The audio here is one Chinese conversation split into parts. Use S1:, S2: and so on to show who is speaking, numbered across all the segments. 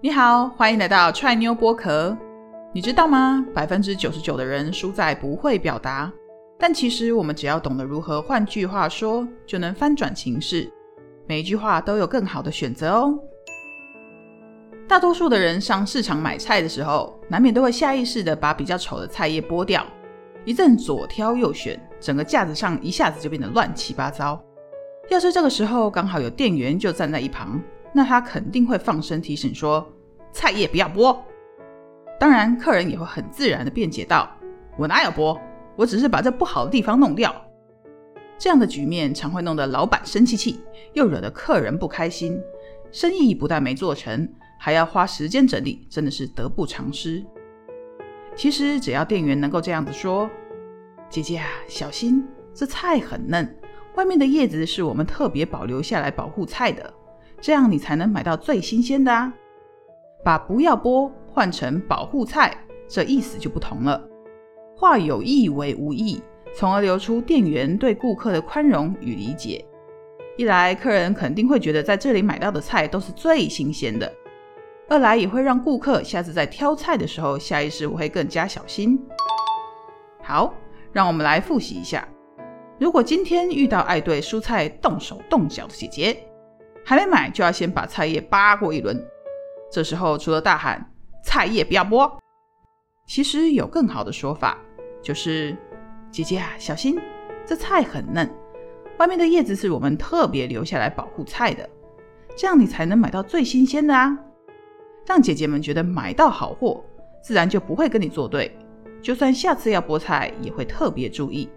S1: 你好，欢迎来到踹妞剥壳。你知道吗？百分之九十九的人输在不会表达，但其实我们只要懂得如何换句话说，就能翻转情势。每一句话都有更好的选择哦。大多数的人上市场买菜的时候，难免都会下意识的把比较丑的菜叶剥掉，一阵左挑右选，整个架子上一下子就变得乱七八糟。要是这个时候刚好有店员就站在一旁，那他肯定会放声提醒说：“菜叶不要剥。”当然，客人也会很自然的辩解道：“我哪有剥？我只是把这不好的地方弄掉。”这样的局面常会弄得老板生气气，又惹得客人不开心，生意不但没做成，还要花时间整理，真的是得不偿失。其实只要店员能够这样子说：“姐姐啊，小心，这菜很嫩。”外面的叶子是我们特别保留下来保护菜的，这样你才能买到最新鲜的啊！把不要剥换成保护菜，这意思就不同了。化有意为无意，从而流出店员对顾客的宽容与理解。一来，客人肯定会觉得在这里买到的菜都是最新鲜的；二来，也会让顾客下次在挑菜的时候下意识会更加小心。好，让我们来复习一下。如果今天遇到爱对蔬菜动手动脚的姐姐，还没买就要先把菜叶扒过一轮，这时候除了大喊“菜叶不要剥”，其实有更好的说法，就是“姐姐啊，小心，这菜很嫩，外面的叶子是我们特别留下来保护菜的，这样你才能买到最新鲜的啊！”让姐姐们觉得买到好货，自然就不会跟你作对，就算下次要剥菜，也会特别注意。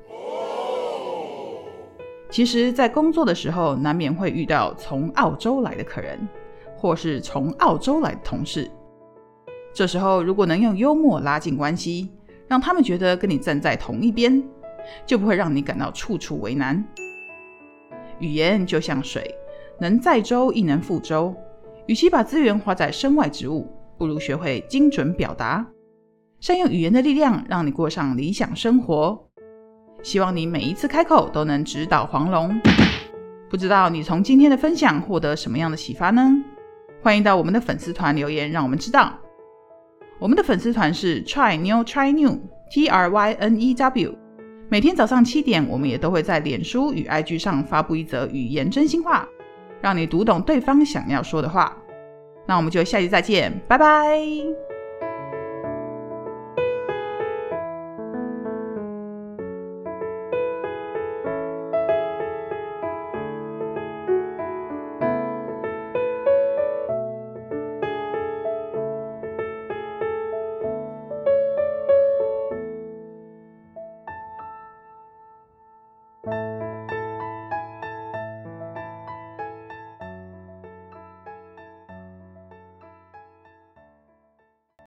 S1: 其实，在工作的时候，难免会遇到从澳洲来的客人，或是从澳洲来的同事。这时候，如果能用幽默拉近关系，让他们觉得跟你站在同一边，就不会让你感到处处为难。语言就像水，能载舟亦能覆舟。与其把资源花在身外之物，不如学会精准表达，善用语言的力量，让你过上理想生活。希望你每一次开口都能直捣黄龙。不知道你从今天的分享获得什么样的启发呢？欢迎到我们的粉丝团留言，让我们知道。我们的粉丝团是 Try New Try New T R Y N E W。每天早上七点，我们也都会在脸书与 IG 上发布一则语言真心话，让你读懂对方想要说的话。那我们就下期再见，拜拜。